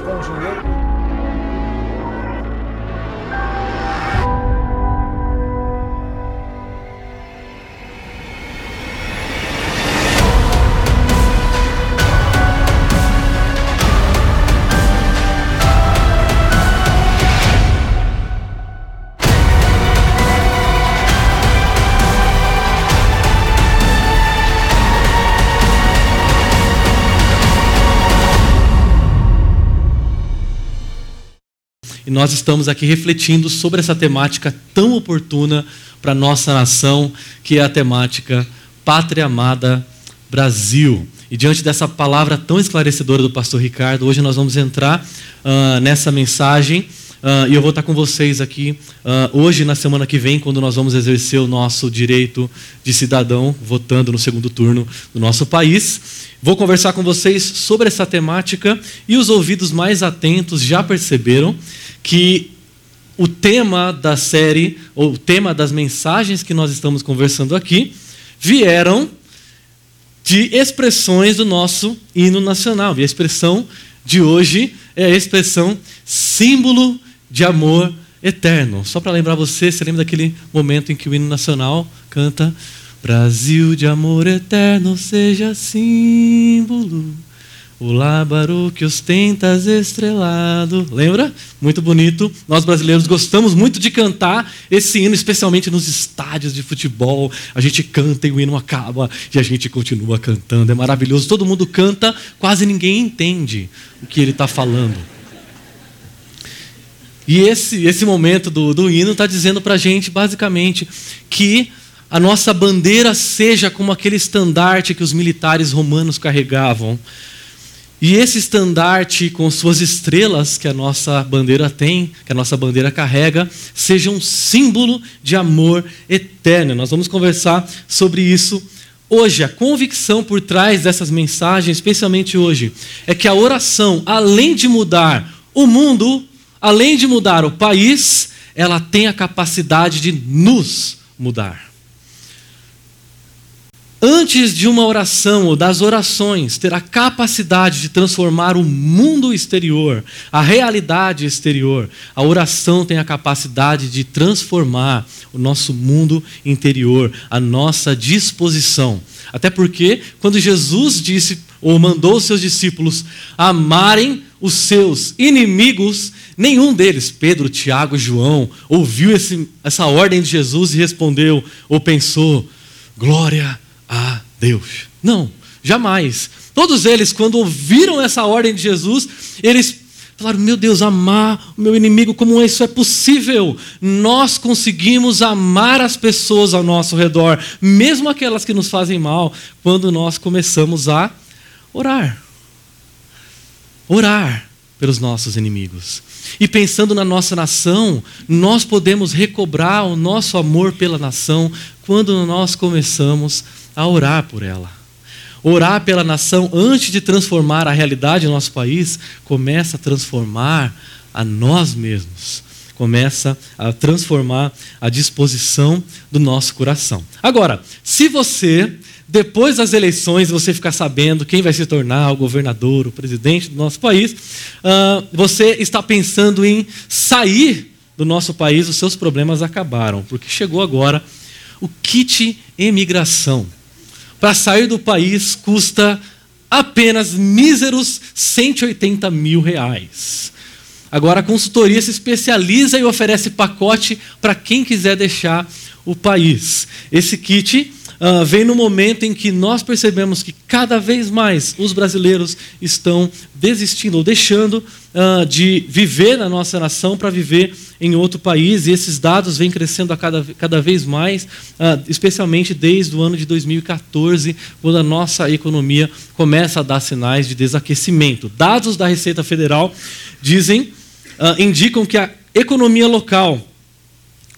com nós estamos aqui refletindo sobre essa temática tão oportuna para a nossa nação, que é a temática Pátria Amada Brasil. E diante dessa palavra tão esclarecedora do pastor Ricardo, hoje nós vamos entrar uh, nessa mensagem. Uh, e eu vou estar com vocês aqui uh, hoje, na semana que vem, quando nós vamos exercer o nosso direito de cidadão, votando no segundo turno do nosso país. Vou conversar com vocês sobre essa temática e os ouvidos mais atentos já perceberam que o tema da série, ou o tema das mensagens que nós estamos conversando aqui, vieram de expressões do nosso hino nacional. E a expressão de hoje é a expressão símbolo de amor eterno. Só para lembrar você, você lembra daquele momento em que o hino nacional canta Brasil de amor eterno seja símbolo o lábaro que ostentas estrelado. Lembra? Muito bonito. Nós brasileiros gostamos muito de cantar esse hino, especialmente nos estádios de futebol. A gente canta e o hino acaba e a gente continua cantando. É maravilhoso. Todo mundo canta, quase ninguém entende o que ele está falando. E esse, esse momento do, do hino está dizendo para a gente, basicamente, que a nossa bandeira seja como aquele estandarte que os militares romanos carregavam e esse estandarte com suas estrelas que a nossa bandeira tem, que a nossa bandeira carrega, seja um símbolo de amor eterno. Nós vamos conversar sobre isso hoje. A convicção por trás dessas mensagens, especialmente hoje, é que a oração, além de mudar o mundo, além de mudar o país, ela tem a capacidade de nos mudar. Antes de uma oração ou das orações ter a capacidade de transformar o mundo exterior, a realidade exterior, a oração tem a capacidade de transformar o nosso mundo interior, a nossa disposição. Até porque, quando Jesus disse ou mandou os seus discípulos amarem os seus inimigos, nenhum deles, Pedro, Tiago, João, ouviu esse, essa ordem de Jesus e respondeu ou pensou: glória Deus. Não, jamais. Todos eles, quando ouviram essa ordem de Jesus, eles falaram: Meu Deus, amar o meu inimigo, como isso é possível? Nós conseguimos amar as pessoas ao nosso redor, mesmo aquelas que nos fazem mal, quando nós começamos a orar. Orar pelos nossos inimigos. E pensando na nossa nação, nós podemos recobrar o nosso amor pela nação quando nós começamos a a orar por ela. Orar pela nação antes de transformar a realidade do nosso país, começa a transformar a nós mesmos. Começa a transformar a disposição do nosso coração. Agora, se você, depois das eleições, você ficar sabendo quem vai se tornar o governador, o presidente do nosso país, uh, você está pensando em sair do nosso país, os seus problemas acabaram, porque chegou agora o kit imigração para sair do país custa apenas míseros 180 mil reais. Agora, a consultoria se especializa e oferece pacote para quem quiser deixar o país. Esse kit uh, vem no momento em que nós percebemos que cada vez mais os brasileiros estão desistindo ou deixando uh, de viver na nossa nação para viver em outro país, e esses dados vêm crescendo a cada, cada vez mais, uh, especialmente desde o ano de 2014, quando a nossa economia começa a dar sinais de desaquecimento. Dados da Receita Federal dizem, indicam que a economia local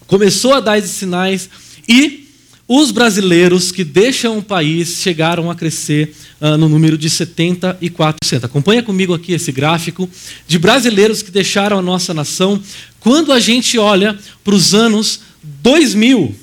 começou a dar esses sinais e os brasileiros que deixam o país chegaram a crescer uh, no número de 74%. Acompanha comigo aqui esse gráfico de brasileiros que deixaram a nossa nação. Quando a gente olha para os anos 2000,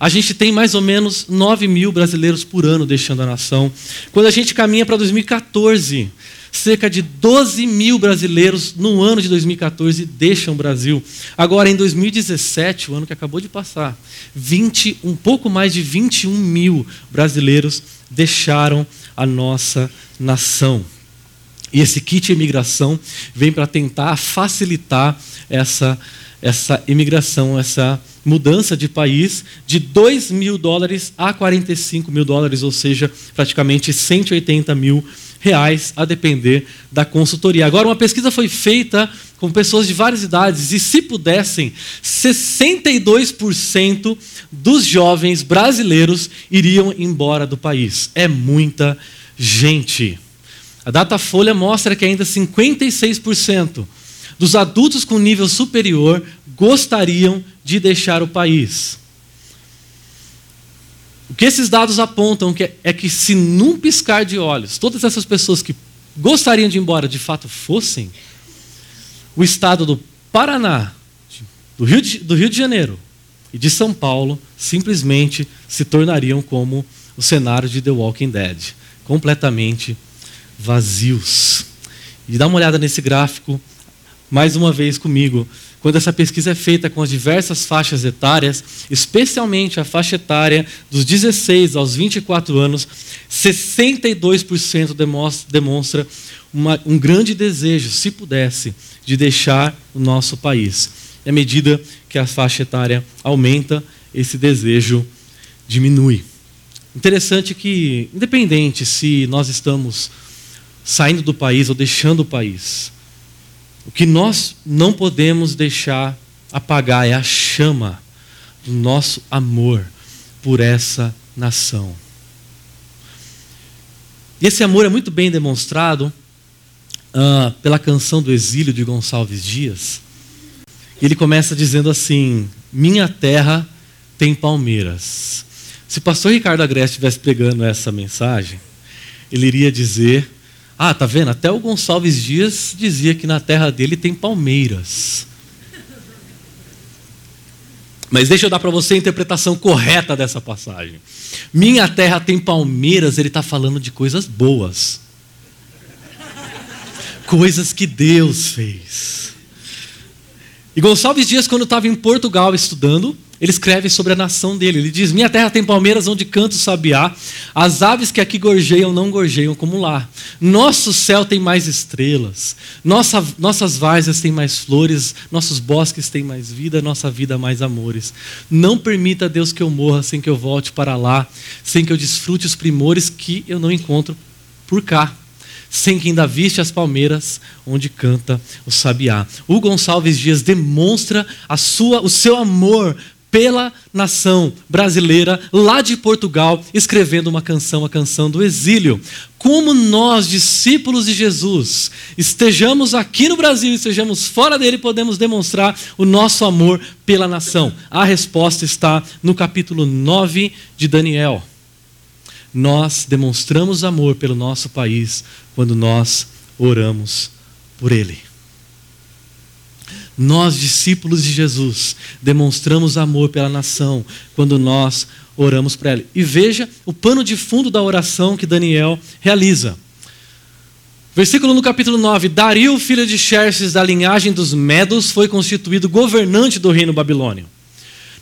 a gente tem mais ou menos 9 mil brasileiros por ano deixando a nação. Quando a gente caminha para 2014, cerca de 12 mil brasileiros no ano de 2014 deixam o Brasil. Agora, em 2017, o ano que acabou de passar, 20, um pouco mais de 21 mil brasileiros deixaram a nossa nação. E esse kit imigração vem para tentar facilitar essa, essa imigração, essa mudança de país de 2 mil dólares a 45 mil dólares, ou seja, praticamente 180 mil reais, a depender da consultoria. Agora, uma pesquisa foi feita com pessoas de várias idades e, se pudessem, 62% dos jovens brasileiros iriam embora do país. É muita gente. A Datafolha mostra que ainda 56% dos adultos com nível superior gostariam de deixar o país. O que esses dados apontam é que, se num piscar de olhos, todas essas pessoas que gostariam de ir embora de fato fossem, o estado do Paraná, do Rio de, do Rio de Janeiro e de São Paulo simplesmente se tornariam como o cenário de The Walking Dead completamente vazios. E dá uma olhada nesse gráfico mais uma vez comigo. Quando essa pesquisa é feita com as diversas faixas etárias, especialmente a faixa etária dos 16 aos 24 anos, 62% demonstra uma, um grande desejo, se pudesse, de deixar o nosso país. E à medida que a faixa etária aumenta, esse desejo diminui. Interessante que, independente se nós estamos saindo do país ou deixando o país, o que nós não podemos deixar apagar é a chama do nosso amor por essa nação. E esse amor é muito bem demonstrado uh, pela canção do exílio de Gonçalves Dias. Ele começa dizendo assim: Minha terra tem palmeiras. Se o pastor Ricardo Agreste estivesse pegando essa mensagem, ele iria dizer ah, tá vendo? Até o Gonçalves Dias dizia que na terra dele tem palmeiras. Mas deixa eu dar para você a interpretação correta dessa passagem. Minha terra tem palmeiras, ele está falando de coisas boas. Coisas que Deus fez. E Gonçalves Dias, quando estava em Portugal estudando, ele escreve sobre a nação dele. Ele diz: Minha terra tem palmeiras onde canta o sabiá, as aves que aqui gorjeiam não gorjeiam como lá. Nosso céu tem mais estrelas, nossa, nossas várzeas têm mais flores, nossos bosques têm mais vida, nossa vida mais amores. Não permita, Deus, que eu morra sem que eu volte para lá, sem que eu desfrute os primores que eu não encontro por cá sem que ainda viste as palmeiras onde canta o sabiá. O Gonçalves Dias demonstra a sua, o seu amor pela nação brasileira lá de Portugal, escrevendo uma canção, a canção do exílio. Como nós, discípulos de Jesus, estejamos aqui no Brasil e estejamos fora dele, podemos demonstrar o nosso amor pela nação? A resposta está no capítulo 9 de Daniel. Nós demonstramos amor pelo nosso país quando nós oramos por ele. Nós, discípulos de Jesus, demonstramos amor pela nação quando nós oramos para ela. E veja o pano de fundo da oração que Daniel realiza. Versículo no capítulo 9: Dario, filho de Xerxes, da linhagem dos Medos, foi constituído governante do reino babilônio.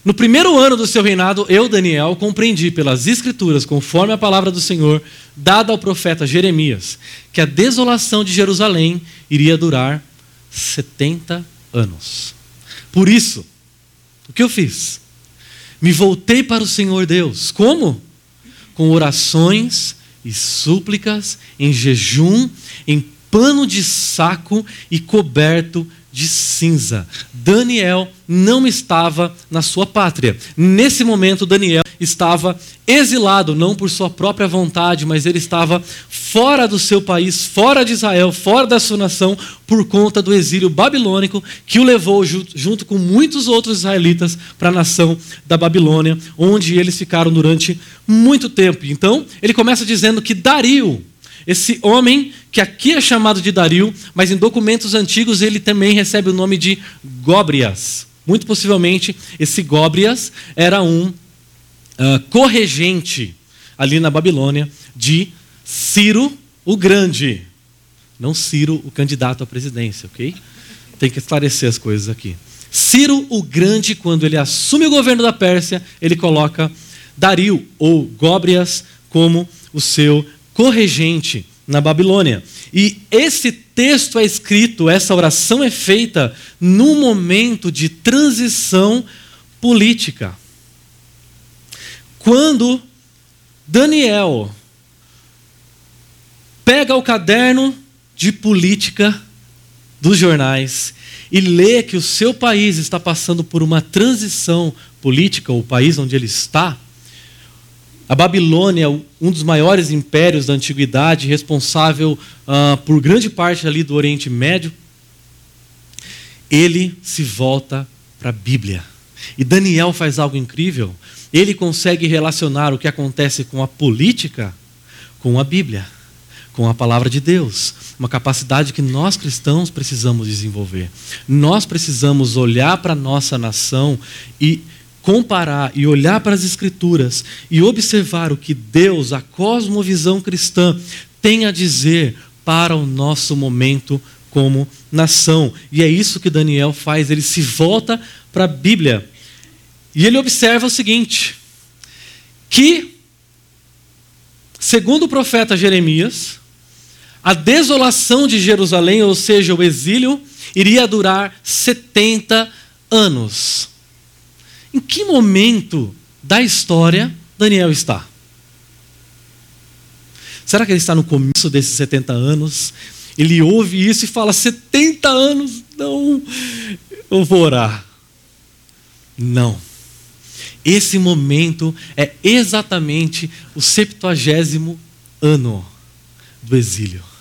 No primeiro ano do seu reinado, eu, Daniel, compreendi pelas Escrituras, conforme a palavra do Senhor, dada ao profeta Jeremias, que a desolação de Jerusalém iria durar 70 anos. Por isso, o que eu fiz? Me voltei para o Senhor Deus. Como? Com orações e súplicas, em jejum, em pano de saco e coberto de cinza. Daniel não estava na sua pátria. Nesse momento, Daniel estava exilado, não por sua própria vontade, mas ele estava fora do seu país, fora de Israel, fora da sua nação, por conta do exílio babilônico que o levou, junto com muitos outros israelitas, para a nação da Babilônia, onde eles ficaram durante muito tempo. Então, ele começa dizendo que Dario, esse homem que aqui é chamado de Dario, mas em documentos antigos ele também recebe o nome de Góbrias. Muito possivelmente, esse Góbrias era um uh, corregente ali na Babilônia de Ciro o Grande. não Ciro, o candidato à presidência, ok? Tem que esclarecer as coisas aqui. Ciro o Grande, quando ele assume o governo da Pérsia, ele coloca Dario ou Góbrias como o seu corregente na Babilônia. E esse texto é escrito, essa oração é feita num momento de transição política. Quando Daniel pega o caderno de política dos jornais e lê que o seu país está passando por uma transição política, o país onde ele está, a Babilônia, um dos maiores impérios da antiguidade, responsável uh, por grande parte ali do Oriente Médio, ele se volta para a Bíblia. E Daniel faz algo incrível. Ele consegue relacionar o que acontece com a política com a Bíblia, com a palavra de Deus. Uma capacidade que nós cristãos precisamos desenvolver. Nós precisamos olhar para a nossa nação e comparar e olhar para as Escrituras e observar o que Deus, a cosmovisão cristã, tem a dizer para o nosso momento como nação. E é isso que Daniel faz, ele se volta para a Bíblia. E ele observa o seguinte: que, segundo o profeta Jeremias, a desolação de Jerusalém, ou seja, o exílio, iria durar 70 anos. Em que momento da história Daniel está? Será que ele está no começo desses 70 anos? Ele ouve isso e fala: 70 anos? Não, eu vou orar. Não. Esse momento é exatamente o septuagésimo ano do exílio.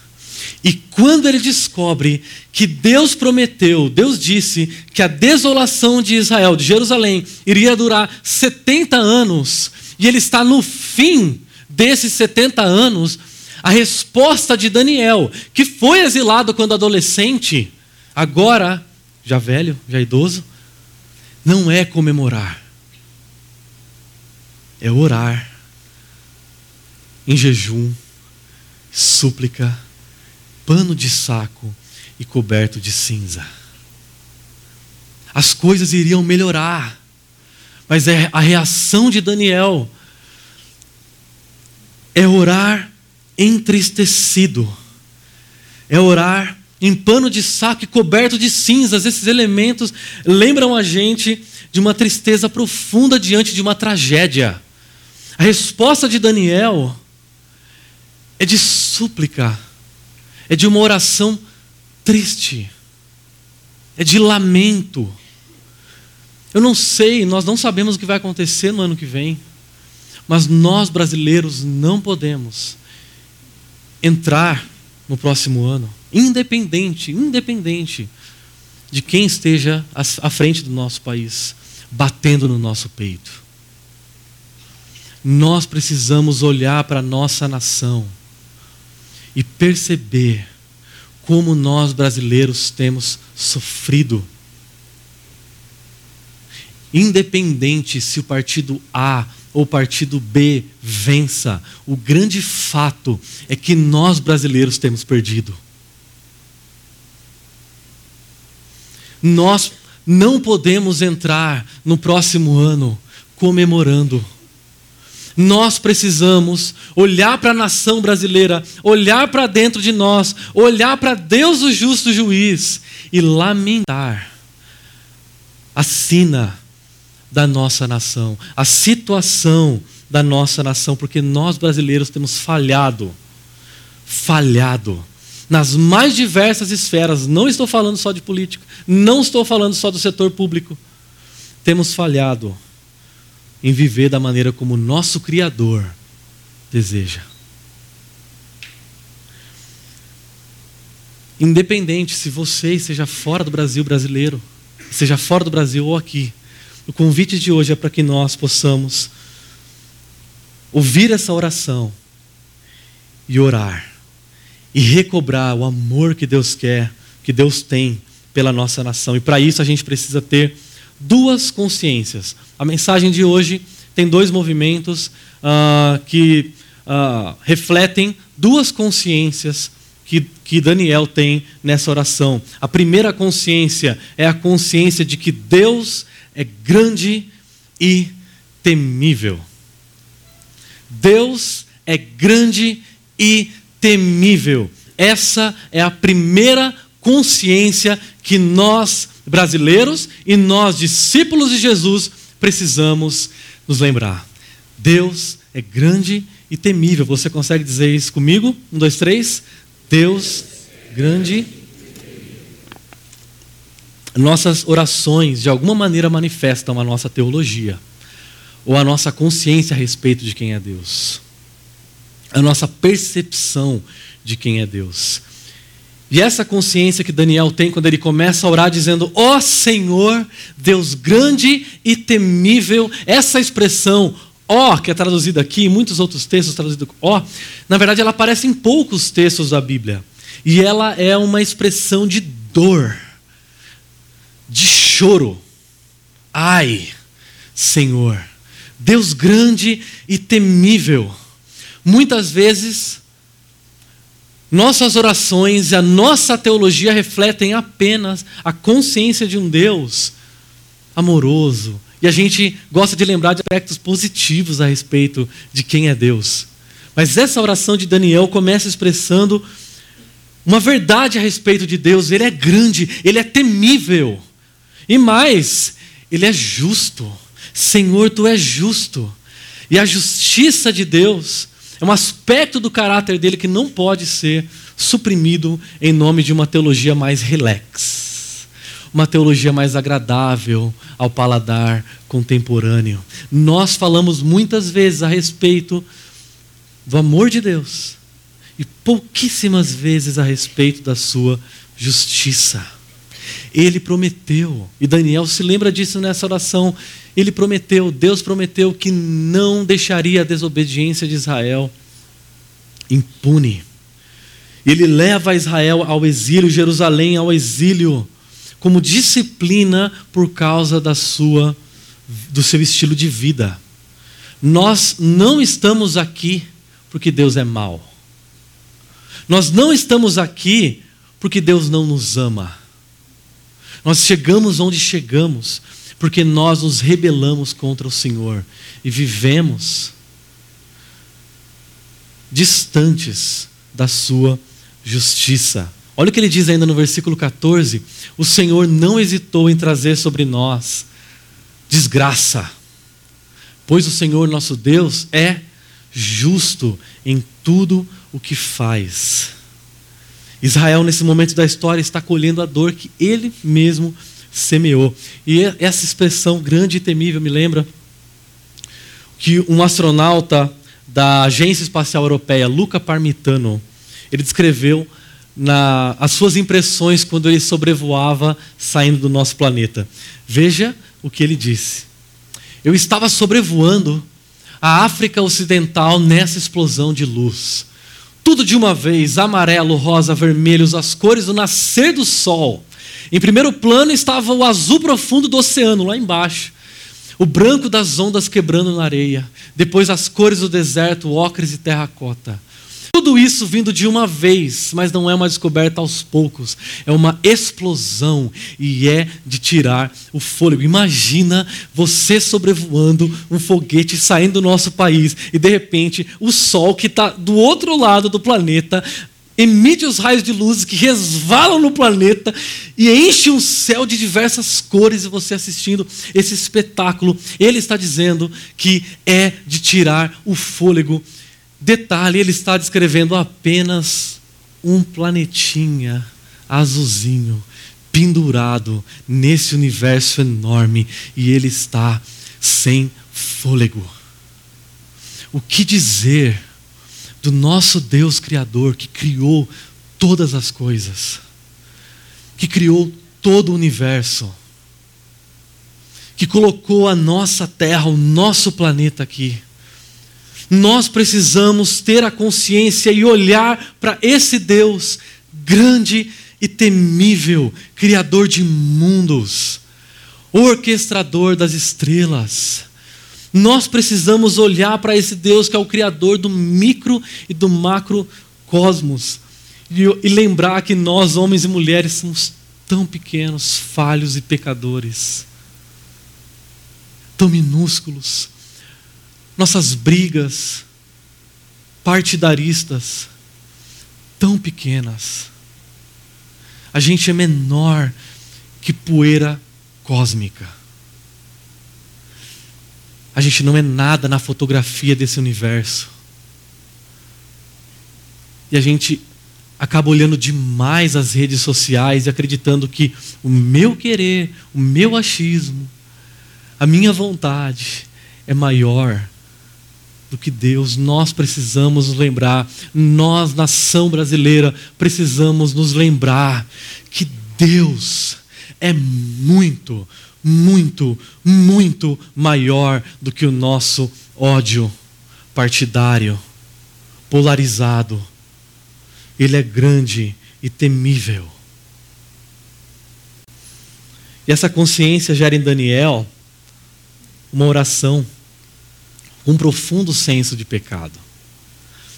E quando ele descobre que Deus prometeu, Deus disse que a desolação de Israel, de Jerusalém, iria durar 70 anos, e ele está no fim desses 70 anos, a resposta de Daniel, que foi exilado quando adolescente, agora já velho, já idoso, não é comemorar, é orar em jejum, súplica, pano de saco e coberto de cinza. As coisas iriam melhorar, mas é a reação de Daniel é orar entristecido, é orar em pano de saco e coberto de cinzas. Esses elementos lembram a gente de uma tristeza profunda diante de uma tragédia. A resposta de Daniel é de súplica é de uma oração triste, é de lamento. Eu não sei, nós não sabemos o que vai acontecer no ano que vem, mas nós brasileiros não podemos entrar no próximo ano, independente, independente de quem esteja à frente do nosso país, batendo no nosso peito. Nós precisamos olhar para a nossa nação e perceber como nós brasileiros temos sofrido. Independente se o partido A ou o partido B vença, o grande fato é que nós brasileiros temos perdido. Nós não podemos entrar no próximo ano comemorando nós precisamos olhar para a nação brasileira, olhar para dentro de nós, olhar para Deus, o justo juiz, e lamentar a sina da nossa nação, a situação da nossa nação, porque nós brasileiros temos falhado, falhado nas mais diversas esferas. Não estou falando só de política, não estou falando só do setor público. Temos falhado em viver da maneira como nosso Criador deseja. Independente se você seja fora do Brasil brasileiro, seja fora do Brasil ou aqui, o convite de hoje é para que nós possamos ouvir essa oração e orar e recobrar o amor que Deus quer, que Deus tem pela nossa nação. E para isso a gente precisa ter duas consciências. A mensagem de hoje tem dois movimentos uh, que uh, refletem duas consciências que, que Daniel tem nessa oração. A primeira consciência é a consciência de que Deus é grande e temível. Deus é grande e temível. Essa é a primeira consciência que nós, brasileiros, e nós, discípulos de Jesus, precisamos nos lembrar. Deus é grande e temível. Você consegue dizer isso comigo? Um, dois, três. Deus grande. Nossas orações, de alguma maneira, manifestam a nossa teologia, ou a nossa consciência a respeito de quem é Deus, a nossa percepção de quem é Deus. E essa consciência que Daniel tem quando ele começa a orar dizendo: Ó oh Senhor, Deus grande e temível, essa expressão, ó, que é traduzida aqui, em muitos outros textos traduzido ó, na verdade ela aparece em poucos textos da Bíblia. E ela é uma expressão de dor, de choro. Ai, Senhor, Deus grande e temível. Muitas vezes nossas orações e a nossa teologia refletem apenas a consciência de um Deus amoroso. E a gente gosta de lembrar de aspectos positivos a respeito de quem é Deus. Mas essa oração de Daniel começa expressando uma verdade a respeito de Deus. Ele é grande, ele é temível. E mais, ele é justo. Senhor, tu és justo. E a justiça de Deus é um aspecto do caráter dele que não pode ser suprimido em nome de uma teologia mais relax, uma teologia mais agradável ao paladar contemporâneo. Nós falamos muitas vezes a respeito do amor de Deus e pouquíssimas vezes a respeito da sua justiça. Ele prometeu, e Daniel se lembra disso nessa oração. Ele prometeu, Deus prometeu que não deixaria a desobediência de Israel impune. Ele leva Israel ao exílio, Jerusalém ao exílio, como disciplina por causa da sua do seu estilo de vida. Nós não estamos aqui porque Deus é mau. Nós não estamos aqui porque Deus não nos ama. Nós chegamos onde chegamos porque nós nos rebelamos contra o Senhor e vivemos distantes da sua justiça. Olha o que ele diz ainda no versículo 14: O Senhor não hesitou em trazer sobre nós desgraça, pois o Senhor nosso Deus é justo em tudo o que faz. Israel, nesse momento da história, está colhendo a dor que ele mesmo semeou. E essa expressão grande e temível me lembra que um astronauta da Agência Espacial Europeia, Luca Parmitano, ele descreveu na, as suas impressões quando ele sobrevoava saindo do nosso planeta. Veja o que ele disse. Eu estava sobrevoando a África Ocidental nessa explosão de luz. Tudo de uma vez, amarelo, rosa, vermelho, as cores do nascer do sol. Em primeiro plano estava o azul profundo do oceano, lá embaixo. O branco das ondas quebrando na areia. Depois as cores do deserto, ocres e terracota. Tudo isso vindo de uma vez, mas não é uma descoberta aos poucos, é uma explosão e é de tirar o fôlego. Imagina você sobrevoando um foguete saindo do nosso país e de repente o Sol que está do outro lado do planeta emite os raios de luz que resvalam no planeta e enche um céu de diversas cores e você assistindo esse espetáculo. Ele está dizendo que é de tirar o fôlego Detalhe, ele está descrevendo apenas um planetinha azulzinho pendurado nesse universo enorme e ele está sem fôlego. O que dizer do nosso Deus Criador que criou todas as coisas, que criou todo o universo, que colocou a nossa terra, o nosso planeta aqui nós precisamos ter a consciência e olhar para esse Deus grande e temível, Criador de mundos, orquestrador das estrelas. Nós precisamos olhar para esse Deus que é o Criador do micro e do macro cosmos. e, e lembrar que nós, homens e mulheres, somos tão pequenos, falhos e pecadores, tão minúsculos. Nossas brigas partidaristas, tão pequenas. A gente é menor que poeira cósmica. A gente não é nada na fotografia desse universo. E a gente acaba olhando demais as redes sociais e acreditando que o meu querer, o meu achismo, a minha vontade é maior do que Deus. Nós precisamos nos lembrar, nós, nação brasileira, precisamos nos lembrar que Deus é muito, muito, muito maior do que o nosso ódio partidário, polarizado ele é grande e temível. E essa consciência gera em Daniel uma oração um profundo senso de pecado.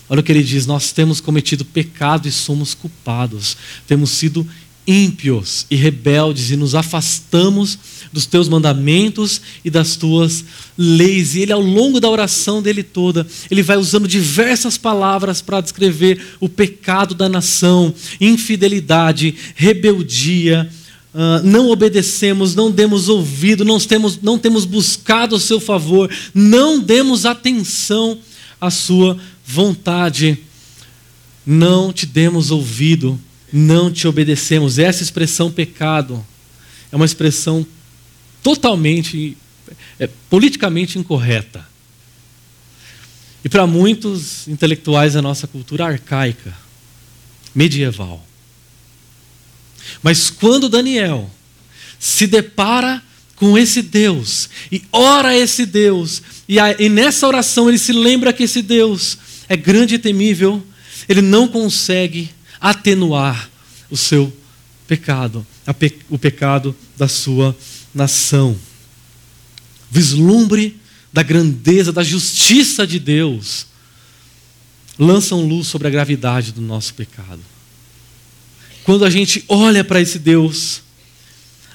Olha o que ele diz: Nós temos cometido pecado e somos culpados, temos sido ímpios e rebeldes e nos afastamos dos teus mandamentos e das tuas leis. E ele, ao longo da oração dele toda, ele vai usando diversas palavras para descrever o pecado da nação, infidelidade, rebeldia. Uh, não obedecemos, não demos ouvido, não temos, não temos buscado o seu favor, não demos atenção à sua vontade, não te demos ouvido, não te obedecemos. Essa expressão pecado é uma expressão totalmente, é, politicamente incorreta. E para muitos intelectuais da nossa cultura arcaica, medieval. Mas quando Daniel se depara com esse Deus e ora a esse Deus, e, a, e nessa oração ele se lembra que esse Deus é grande e temível, ele não consegue atenuar o seu pecado, pe, o pecado da sua nação. Vislumbre da grandeza, da justiça de Deus, lançam luz sobre a gravidade do nosso pecado. Quando a gente olha para esse Deus,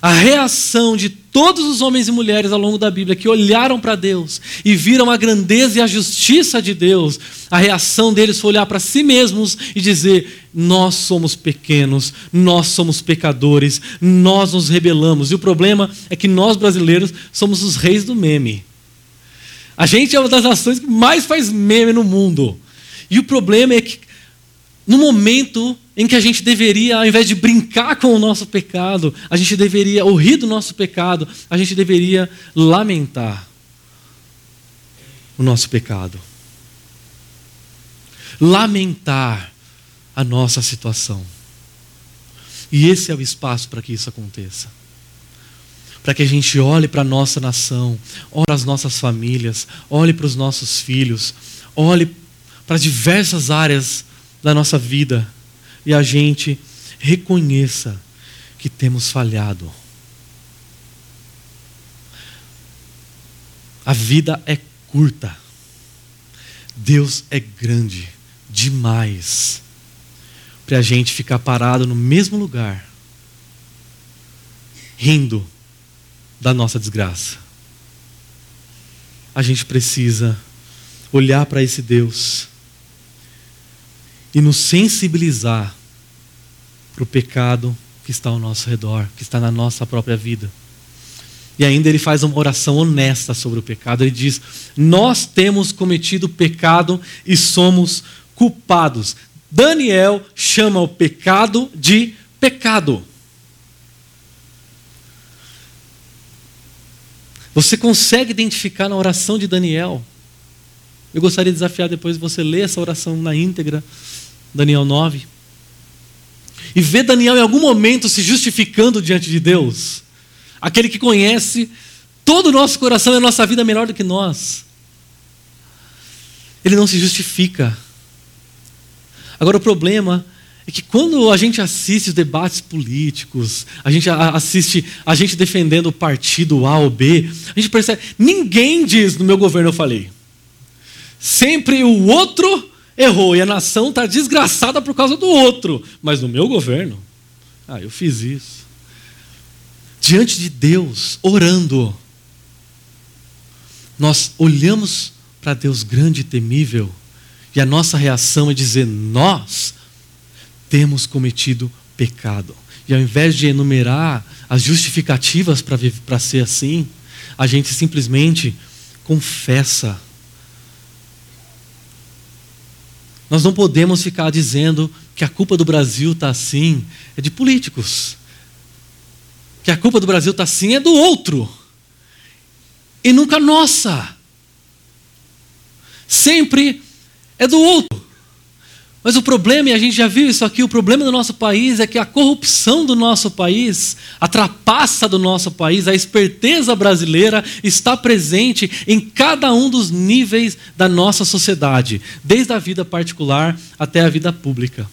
a reação de todos os homens e mulheres ao longo da Bíblia que olharam para Deus e viram a grandeza e a justiça de Deus, a reação deles foi olhar para si mesmos e dizer: Nós somos pequenos, nós somos pecadores, nós nos rebelamos. E o problema é que nós brasileiros somos os reis do meme. A gente é uma das nações que mais faz meme no mundo. E o problema é que, no momento em que a gente deveria, ao invés de brincar com o nosso pecado, a gente deveria ou rir do nosso pecado, a gente deveria lamentar o nosso pecado. Lamentar a nossa situação. E esse é o espaço para que isso aconteça. Para que a gente olhe para a nossa nação, olhe para as nossas famílias, olhe para os nossos filhos, olhe para diversas áreas da nossa vida e a gente reconheça que temos falhado. A vida é curta. Deus é grande demais para a gente ficar parado no mesmo lugar, rindo da nossa desgraça. A gente precisa olhar para esse Deus e nos sensibilizar para o pecado que está ao nosso redor, que está na nossa própria vida. E ainda ele faz uma oração honesta sobre o pecado. Ele diz: Nós temos cometido pecado e somos culpados. Daniel chama o pecado de pecado. Você consegue identificar na oração de Daniel? Eu gostaria de desafiar depois você ler essa oração na íntegra Daniel 9. E ver Daniel em algum momento se justificando diante de Deus. Aquele que conhece todo o nosso coração e a nossa vida melhor do que nós. Ele não se justifica. Agora o problema é que quando a gente assiste os debates políticos, a gente assiste a gente defendendo o partido A ou B, a gente percebe, ninguém diz no meu governo eu falei. Sempre o outro errou e a nação está desgraçada por causa do outro. Mas no meu governo, ah, eu fiz isso. Diante de Deus, orando, nós olhamos para Deus grande e temível e a nossa reação é dizer: nós temos cometido pecado. E ao invés de enumerar as justificativas para ser assim, a gente simplesmente confessa. Nós não podemos ficar dizendo que a culpa do Brasil está assim, é de políticos. Que a culpa do Brasil está assim é do outro. E nunca nossa. Sempre é do outro. Mas o problema, e a gente já viu isso aqui, o problema do nosso país é que a corrupção do nosso país, a trapaça do nosso país, a esperteza brasileira está presente em cada um dos níveis da nossa sociedade, desde a vida particular até a vida pública.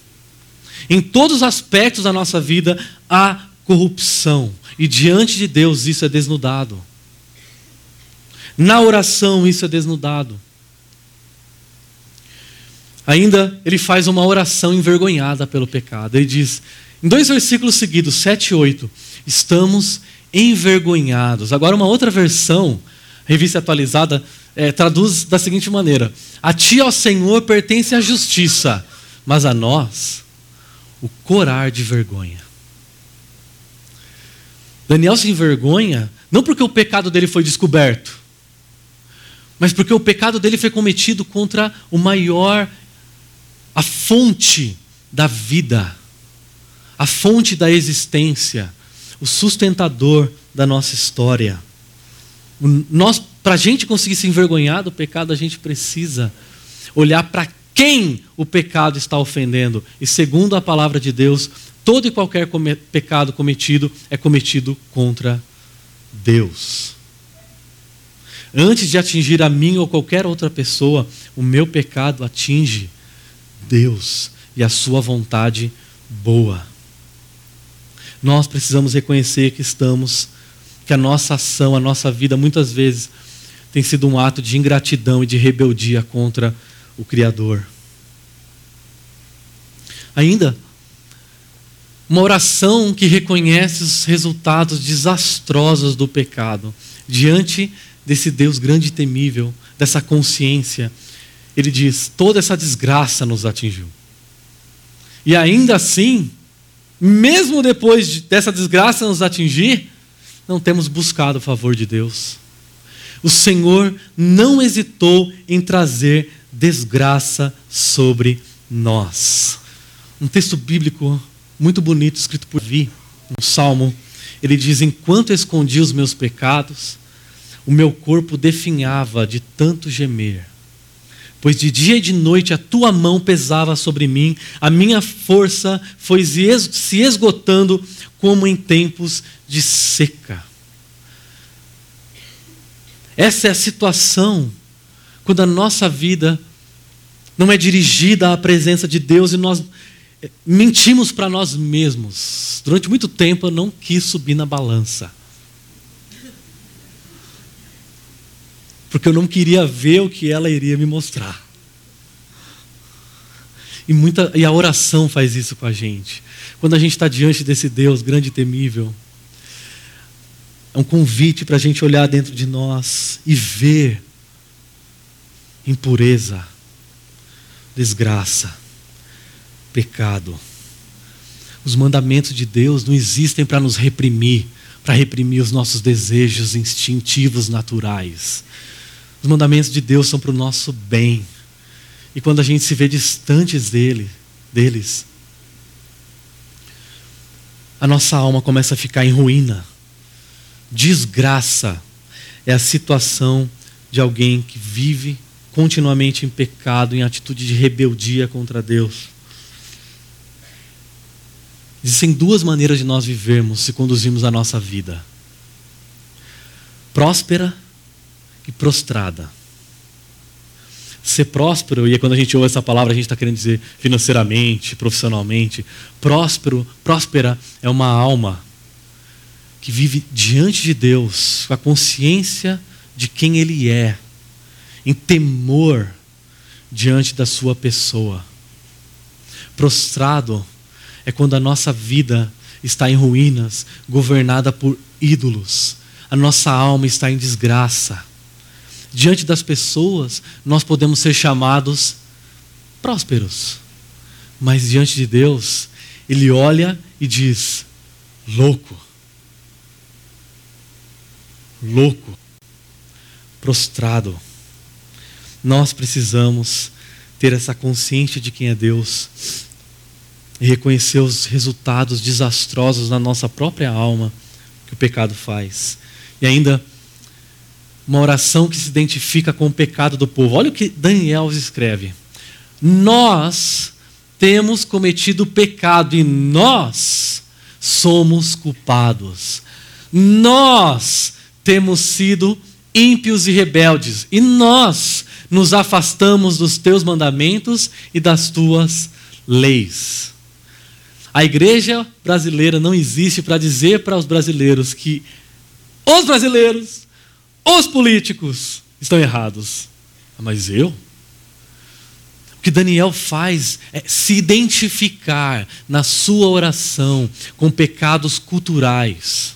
Em todos os aspectos da nossa vida há corrupção, e diante de Deus isso é desnudado. Na oração isso é desnudado. Ainda ele faz uma oração envergonhada pelo pecado. Ele diz, em dois versículos seguidos, 7 e 8, estamos envergonhados. Agora, uma outra versão, revista atualizada, é, traduz da seguinte maneira: A ti, ó Senhor, pertence a justiça, mas a nós o corar de vergonha. Daniel se envergonha não porque o pecado dele foi descoberto, mas porque o pecado dele foi cometido contra o maior a fonte da vida, a fonte da existência, o sustentador da nossa história. Para a gente conseguir se envergonhar do pecado, a gente precisa olhar para quem o pecado está ofendendo. E segundo a palavra de Deus, todo e qualquer come pecado cometido é cometido contra Deus. Antes de atingir a mim ou qualquer outra pessoa, o meu pecado atinge Deus e a sua vontade boa. Nós precisamos reconhecer que estamos, que a nossa ação, a nossa vida, muitas vezes tem sido um ato de ingratidão e de rebeldia contra o Criador. Ainda, uma oração que reconhece os resultados desastrosos do pecado, diante desse Deus grande e temível, dessa consciência ele diz: toda essa desgraça nos atingiu. E ainda assim, mesmo depois dessa desgraça nos atingir, não temos buscado o favor de Deus. O Senhor não hesitou em trazer desgraça sobre nós. Um texto bíblico muito bonito, escrito por Vi, um salmo. Ele diz: Enquanto escondi os meus pecados, o meu corpo definhava de tanto gemer pois de dia e de noite a tua mão pesava sobre mim, a minha força foi se esgotando como em tempos de seca. Essa é a situação quando a nossa vida não é dirigida à presença de Deus e nós mentimos para nós mesmos. Durante muito tempo eu não quis subir na balança. Porque eu não queria ver o que ela iria me mostrar. E, muita, e a oração faz isso com a gente. Quando a gente está diante desse Deus grande e temível, é um convite para a gente olhar dentro de nós e ver impureza, desgraça, pecado. Os mandamentos de Deus não existem para nos reprimir, para reprimir os nossos desejos instintivos naturais. Os mandamentos de Deus são para o nosso bem. E quando a gente se vê distantes dele, deles, a nossa alma começa a ficar em ruína. Desgraça é a situação de alguém que vive continuamente em pecado, em atitude de rebeldia contra Deus. Existem duas maneiras de nós vivermos se conduzirmos a nossa vida: próspera e prostrada. Ser próspero, e quando a gente ouve essa palavra, a gente está querendo dizer financeiramente, profissionalmente. Próspero, próspera é uma alma que vive diante de Deus, com a consciência de quem Ele é, em temor diante da sua pessoa. Prostrado é quando a nossa vida está em ruínas, governada por ídolos. A nossa alma está em desgraça. Diante das pessoas, nós podemos ser chamados prósperos. Mas diante de Deus, Ele olha e diz: louco, louco, prostrado. Nós precisamos ter essa consciência de quem é Deus e reconhecer os resultados desastrosos na nossa própria alma que o pecado faz. E ainda uma oração que se identifica com o pecado do povo. Olha o que Daniel escreve. Nós temos cometido pecado e nós somos culpados. Nós temos sido ímpios e rebeldes e nós nos afastamos dos teus mandamentos e das tuas leis. A igreja brasileira não existe para dizer para os brasileiros que os brasileiros, os políticos estão errados. Mas eu? O que Daniel faz é se identificar na sua oração com pecados culturais.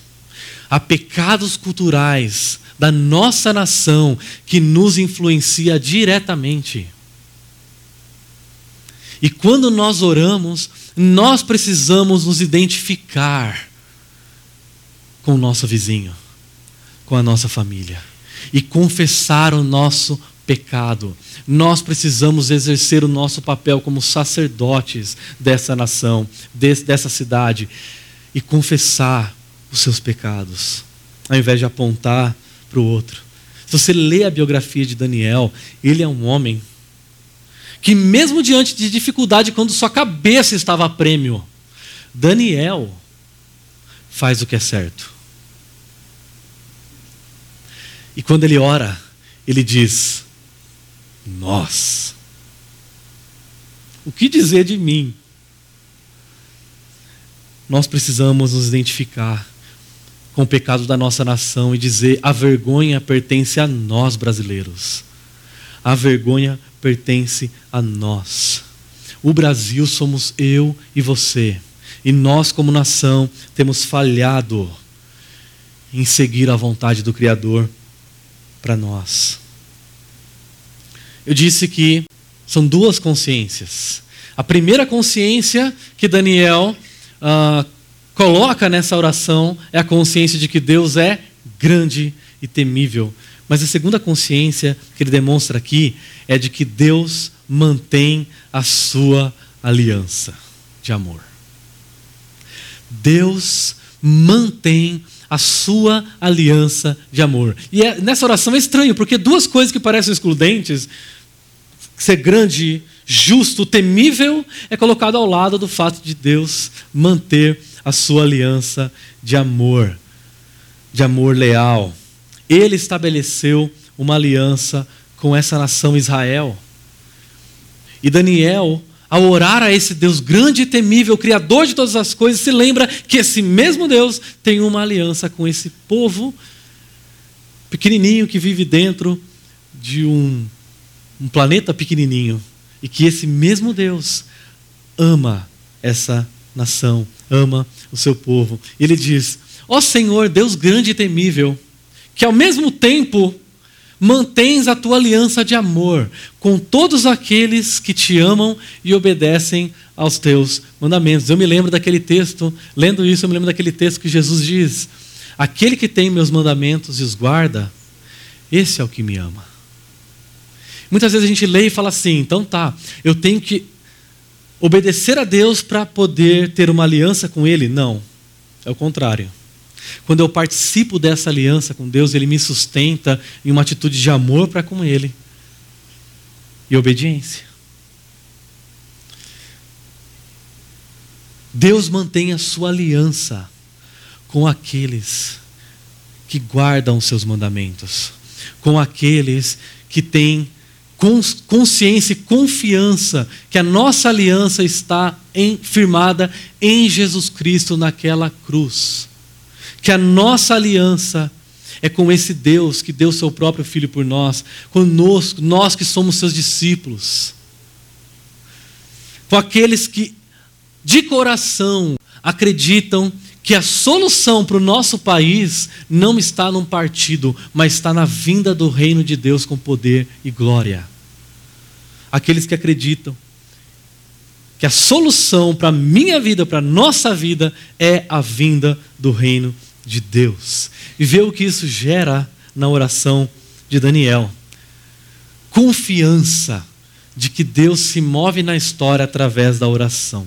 Há pecados culturais da nossa nação que nos influencia diretamente. E quando nós oramos, nós precisamos nos identificar com o nosso vizinho, com a nossa família e confessar o nosso pecado. Nós precisamos exercer o nosso papel como sacerdotes dessa nação, dessa cidade e confessar os seus pecados, ao invés de apontar para o outro. Se você lê a biografia de Daniel, ele é um homem que, mesmo diante de dificuldade, quando sua cabeça estava a prêmio, Daniel faz o que é certo. E quando ele ora, ele diz: Nós. O que dizer de mim? Nós precisamos nos identificar com o pecado da nossa nação e dizer: a vergonha pertence a nós brasileiros. A vergonha pertence a nós. O Brasil somos eu e você. E nós, como nação, temos falhado em seguir a vontade do Criador para nós. Eu disse que são duas consciências. A primeira consciência que Daniel uh, coloca nessa oração é a consciência de que Deus é grande e temível. Mas a segunda consciência que ele demonstra aqui é de que Deus mantém a sua aliança de amor. Deus mantém a sua aliança de amor. E é, nessa oração é estranho, porque duas coisas que parecem excludentes, ser grande, justo, temível, é colocado ao lado do fato de Deus manter a sua aliança de amor, de amor leal. Ele estabeleceu uma aliança com essa nação Israel. E Daniel, ao orar a esse Deus grande e temível, Criador de todas as coisas, se lembra que esse mesmo Deus tem uma aliança com esse povo pequenininho que vive dentro de um, um planeta pequenininho. E que esse mesmo Deus ama essa nação, ama o seu povo. Ele diz: Ó oh Senhor, Deus grande e temível, que ao mesmo tempo mantens a tua aliança de amor com todos aqueles que te amam e obedecem aos teus mandamentos. Eu me lembro daquele texto, lendo isso, eu me lembro daquele texto que Jesus diz: Aquele que tem meus mandamentos e os guarda, esse é o que me ama. Muitas vezes a gente lê e fala assim: então tá, eu tenho que obedecer a Deus para poder ter uma aliança com Ele. Não, é o contrário. Quando eu participo dessa aliança com Deus, Ele me sustenta em uma atitude de amor para com Ele e obediência. Deus mantém a sua aliança com aqueles que guardam os seus mandamentos, com aqueles que têm consciência e confiança que a nossa aliança está em, firmada em Jesus Cristo naquela cruz que a nossa aliança É com esse Deus que deu seu próprio Filho por nós, conosco, nós que somos seus discípulos. Com aqueles que, de coração, acreditam que a solução para o nosso país não está num partido, mas está na vinda do reino de Deus com poder e glória. Aqueles que acreditam que a solução para a minha vida, para a nossa vida, é a vinda do reino de Deus. E ver o que isso gera na oração de Daniel. Confiança de que Deus se move na história através da oração.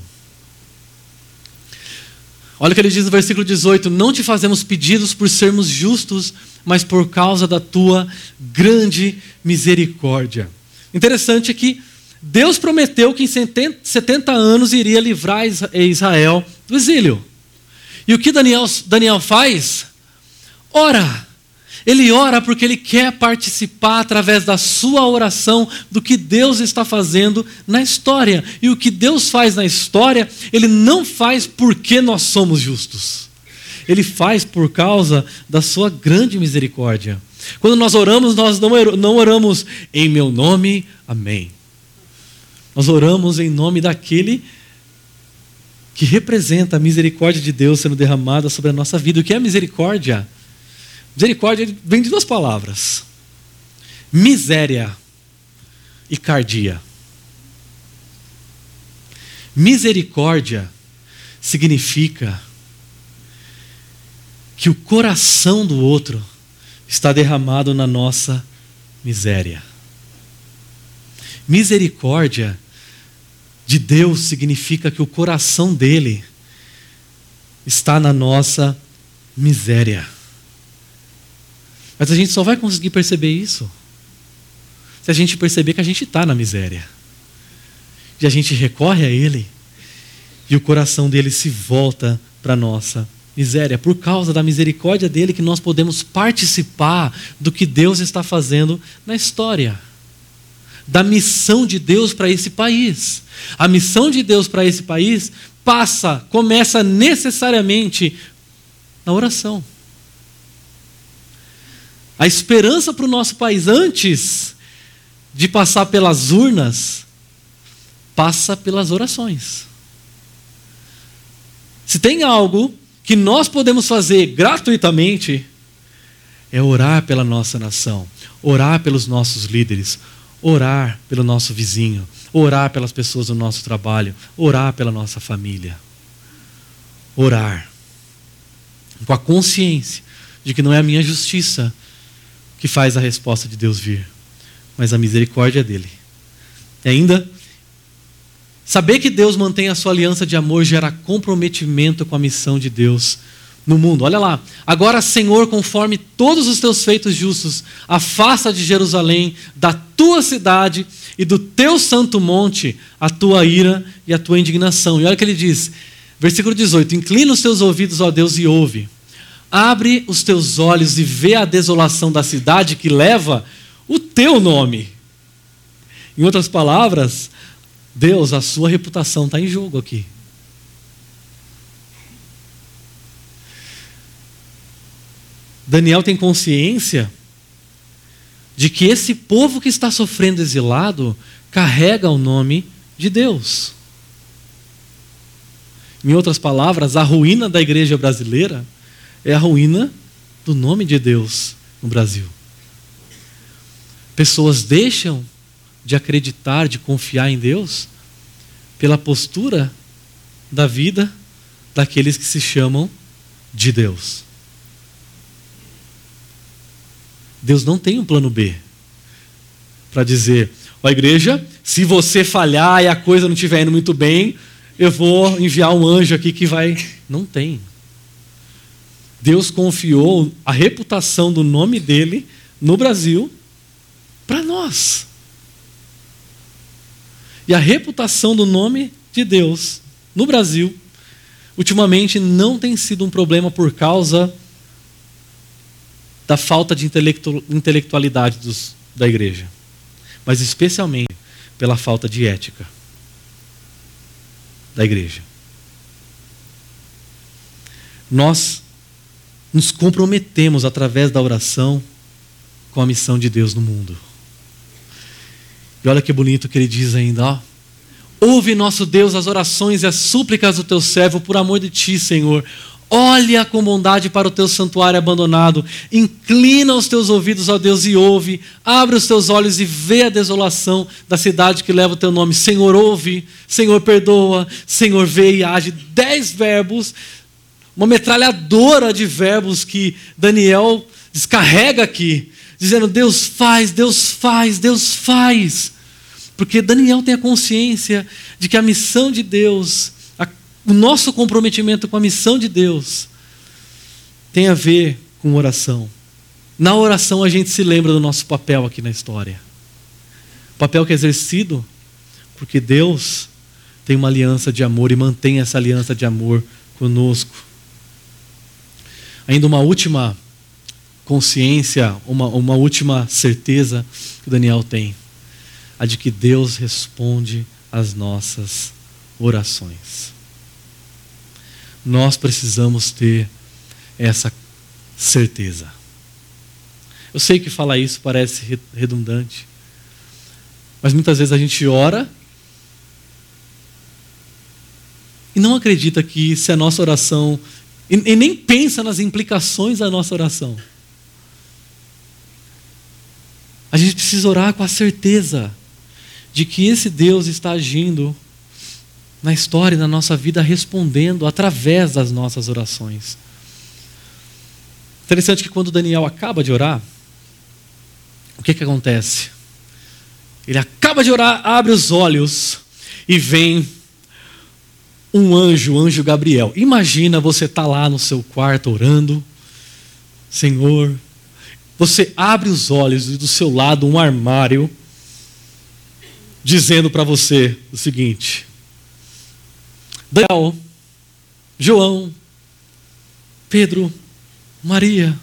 Olha o que ele diz no versículo 18: Não te fazemos pedidos por sermos justos, mas por causa da tua grande misericórdia. Interessante é que Deus prometeu que em 70 anos iria livrar Israel do exílio. E o que Daniel, Daniel faz? Ora. Ele ora porque ele quer participar através da sua oração do que Deus está fazendo na história. E o que Deus faz na história, ele não faz porque nós somos justos. Ele faz por causa da sua grande misericórdia. Quando nós oramos, nós não oramos em meu nome, amém. Nós oramos em nome daquele que representa a misericórdia de Deus sendo derramada sobre a nossa vida. O que é misericórdia? Misericórdia vem de duas palavras: miséria e cardia. Misericórdia significa que o coração do outro está derramado na nossa miséria. Misericórdia de Deus significa que o coração dele está na nossa miséria. Mas a gente só vai conseguir perceber isso se a gente perceber que a gente está na miséria. E a gente recorre a Ele e o coração dele se volta para a nossa miséria. Por causa da misericórdia dele que nós podemos participar do que Deus está fazendo na história da missão de Deus para esse país. A missão de Deus para esse país passa, começa necessariamente na oração. A esperança para o nosso país antes de passar pelas urnas passa pelas orações. Se tem algo que nós podemos fazer gratuitamente, é orar pela nossa nação, orar pelos nossos líderes, orar pelo nosso vizinho, orar pelas pessoas do nosso trabalho, orar pela nossa família. Orar. Com a consciência de que não é a minha justiça que faz a resposta de Deus vir, mas a misericórdia dele. E ainda, saber que Deus mantém a sua aliança de amor gera comprometimento com a missão de Deus no mundo. Olha lá. Agora, Senhor, conforme todos os teus feitos justos, afasta de Jerusalém, da tua cidade e do teu santo monte, a tua ira e a tua indignação. E olha o que ele diz, versículo 18: Inclina os teus ouvidos, ó Deus, e ouve. Abre os teus olhos e vê a desolação da cidade que leva o teu nome. Em outras palavras, Deus, a sua reputação está em jogo aqui. Daniel tem consciência de que esse povo que está sofrendo exilado carrega o nome de Deus. Em outras palavras, a ruína da igreja brasileira é a ruína do nome de Deus no Brasil. Pessoas deixam de acreditar, de confiar em Deus pela postura da vida daqueles que se chamam de Deus. Deus não tem um plano B para dizer: ó igreja, se você falhar e a coisa não estiver indo muito bem, eu vou enviar um anjo aqui que vai. Não tem. Deus confiou a reputação do nome dele no Brasil para nós. E a reputação do nome de Deus no Brasil, ultimamente, não tem sido um problema por causa da falta de intelectualidade dos, da igreja, mas especialmente pela falta de ética da igreja. Nós nos comprometemos através da oração com a missão de Deus no mundo. E olha que bonito que ele diz ainda, ó. Ouve, nosso Deus, as orações e as súplicas do teu servo por amor de ti, Senhor. Olha com bondade para o teu santuário abandonado. Inclina os teus ouvidos, ó Deus, e ouve. Abre os teus olhos e vê a desolação da cidade que leva o teu nome. Senhor, ouve. Senhor, perdoa. Senhor, vê e age. Dez verbos, uma metralhadora de verbos que Daniel descarrega aqui dizendo: Deus faz, Deus faz, Deus faz. Porque Daniel tem a consciência de que a missão de Deus, a, o nosso comprometimento com a missão de Deus, tem a ver com oração. Na oração a gente se lembra do nosso papel aqui na história. O papel que é exercido porque Deus tem uma aliança de amor e mantém essa aliança de amor conosco. Ainda uma última consciência, uma, uma última certeza que Daniel tem: a de que Deus responde às nossas orações. Nós precisamos ter essa certeza. Eu sei que falar isso parece redundante, mas muitas vezes a gente ora e não acredita que se a nossa oração e, e nem pensa nas implicações da nossa oração. A gente precisa orar com a certeza de que esse Deus está agindo na história e na nossa vida, respondendo através das nossas orações. Interessante que quando Daniel acaba de orar, o que, que acontece? Ele acaba de orar, abre os olhos e vem um anjo, o anjo Gabriel. Imagina você estar tá lá no seu quarto orando, Senhor, você abre os olhos e do seu lado um armário dizendo para você o seguinte: Daniel, João, Pedro, Maria,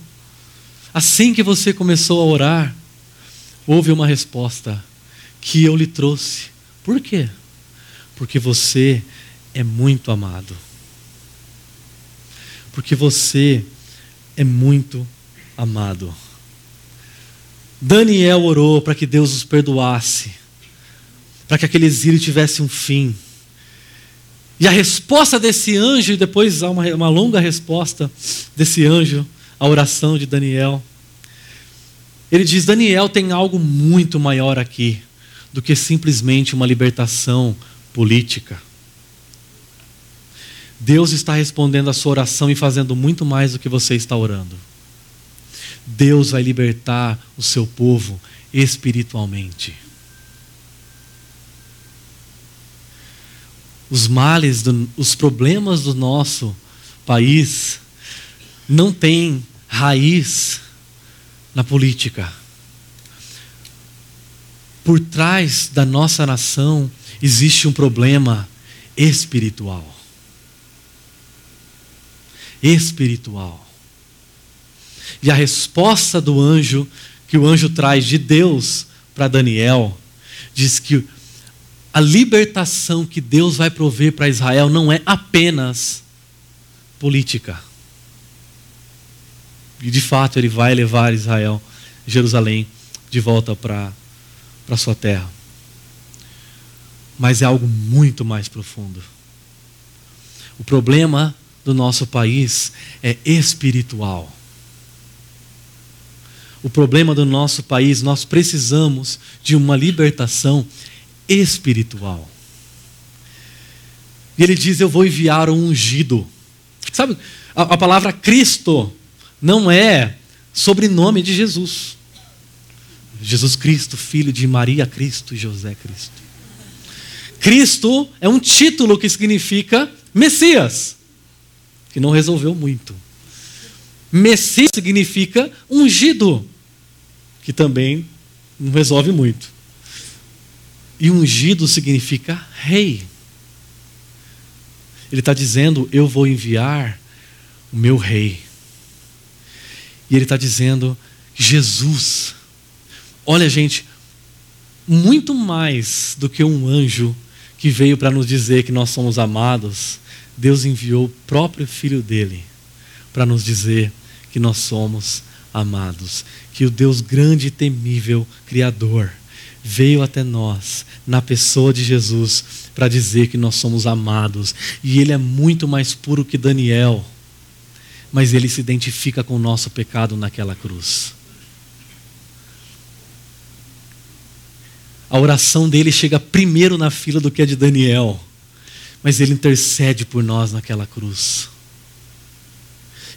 assim que você começou a orar, houve uma resposta que eu lhe trouxe. Por quê? Porque você é muito amado. Porque você é muito amado. Daniel orou para que Deus os perdoasse, para que aquele exílio tivesse um fim. E a resposta desse anjo, e depois há uma, uma longa resposta desse anjo à oração de Daniel. Ele diz: Daniel tem algo muito maior aqui do que simplesmente uma libertação política. Deus está respondendo a sua oração e fazendo muito mais do que você está orando. Deus vai libertar o seu povo espiritualmente. Os males, do, os problemas do nosso país não têm raiz na política. Por trás da nossa nação existe um problema espiritual. Espiritual. E a resposta do anjo, que o anjo traz de Deus para Daniel, diz que a libertação que Deus vai prover para Israel não é apenas política. E de fato ele vai levar Israel, Jerusalém, de volta para a sua terra. Mas é algo muito mais profundo. O problema do nosso país é espiritual o problema do nosso país, nós precisamos de uma libertação espiritual. E ele diz: Eu vou enviar um ungido. Sabe, a, a palavra Cristo não é sobrenome de Jesus. Jesus Cristo, filho de Maria Cristo e José Cristo. Cristo é um título que significa Messias, que não resolveu muito. Messias significa ungido que também não resolve muito. E ungido significa rei. Ele está dizendo: Eu vou enviar o meu rei. E ele está dizendo: Jesus. Olha, gente, muito mais do que um anjo que veio para nos dizer que nós somos amados, Deus enviou o próprio filho dele para nos dizer que nós somos amados, que o Deus grande e temível, Criador, veio até nós, na pessoa de Jesus, para dizer que nós somos amados. E Ele é muito mais puro que Daniel, mas Ele se identifica com o nosso pecado naquela cruz. A oração dele chega primeiro na fila do que a de Daniel, mas ele intercede por nós naquela cruz.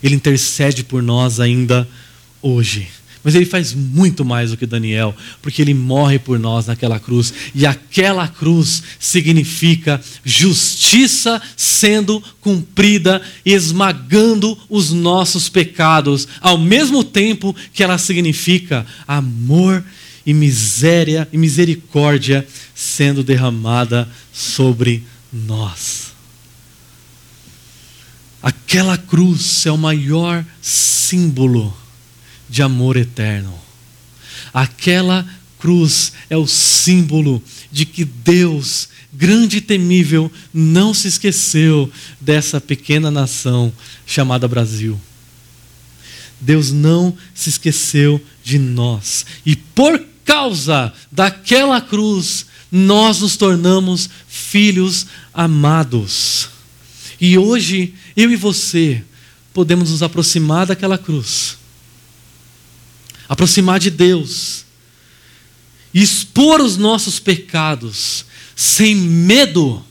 Ele intercede por nós ainda hoje. Mas ele faz muito mais do que Daniel, porque ele morre por nós naquela cruz. E aquela cruz significa justiça sendo cumprida, esmagando os nossos pecados, ao mesmo tempo que ela significa amor e miséria e misericórdia sendo derramada sobre nós. Aquela cruz é o maior símbolo de amor eterno. Aquela cruz é o símbolo de que Deus, grande e temível, não se esqueceu dessa pequena nação chamada Brasil. Deus não se esqueceu de nós. E por causa daquela cruz, nós nos tornamos filhos amados. E hoje, eu e você podemos nos aproximar daquela cruz aproximar de Deus e expor os nossos pecados sem medo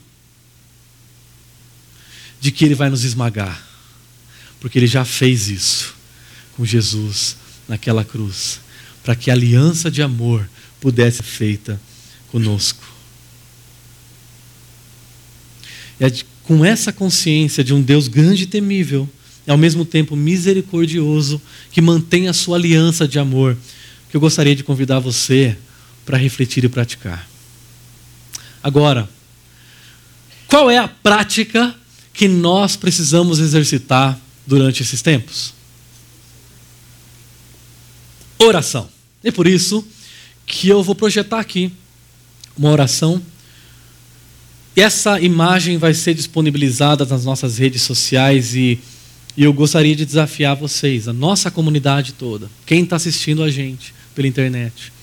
de que Ele vai nos esmagar, porque Ele já fez isso com Jesus naquela cruz, para que a aliança de amor pudesse ser feita conosco. É com essa consciência de um Deus grande e temível e ao mesmo tempo misericordioso, que mantém a sua aliança de amor, que eu gostaria de convidar você para refletir e praticar. Agora, qual é a prática que nós precisamos exercitar durante esses tempos? Oração. E por isso que eu vou projetar aqui uma oração. Essa imagem vai ser disponibilizada nas nossas redes sociais e e eu gostaria de desafiar vocês, a nossa comunidade toda, quem está assistindo a gente pela internet,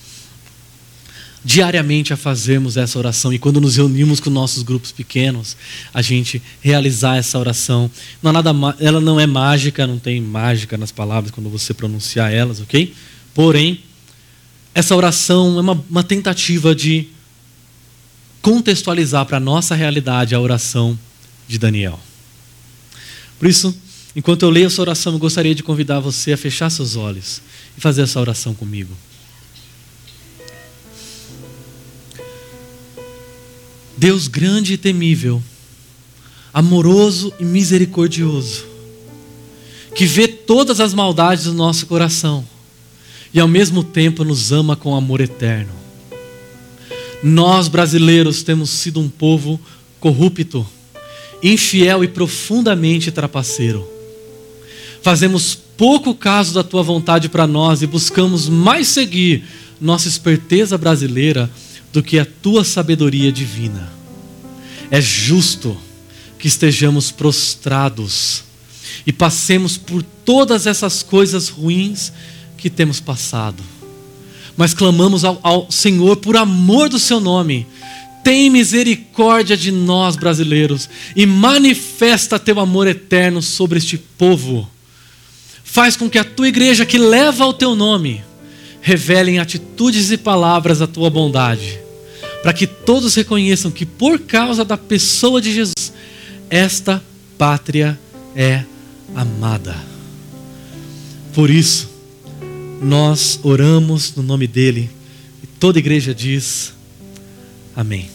diariamente a fazermos essa oração. E quando nos reunimos com nossos grupos pequenos, a gente realizar essa oração. Não é nada, ela não é mágica, não tem mágica nas palavras quando você pronunciar elas, ok? Porém, essa oração é uma, uma tentativa de contextualizar para a nossa realidade a oração de Daniel. Por isso, Enquanto eu leio essa oração, eu gostaria de convidar você a fechar seus olhos e fazer essa oração comigo. Deus grande e temível, amoroso e misericordioso, que vê todas as maldades do nosso coração e ao mesmo tempo nos ama com amor eterno. Nós brasileiros temos sido um povo corrupto, infiel e profundamente trapaceiro fazemos pouco caso da tua vontade para nós e buscamos mais seguir nossa esperteza brasileira do que a tua sabedoria divina. É justo que estejamos prostrados e passemos por todas essas coisas ruins que temos passado. Mas clamamos ao, ao Senhor por amor do seu nome. Tem misericórdia de nós, brasileiros, e manifesta teu amor eterno sobre este povo Faz com que a tua igreja que leva o teu nome revele em atitudes e palavras a tua bondade, para que todos reconheçam que por causa da pessoa de Jesus, esta pátria é amada. Por isso, nós oramos no nome dele e toda igreja diz: Amém.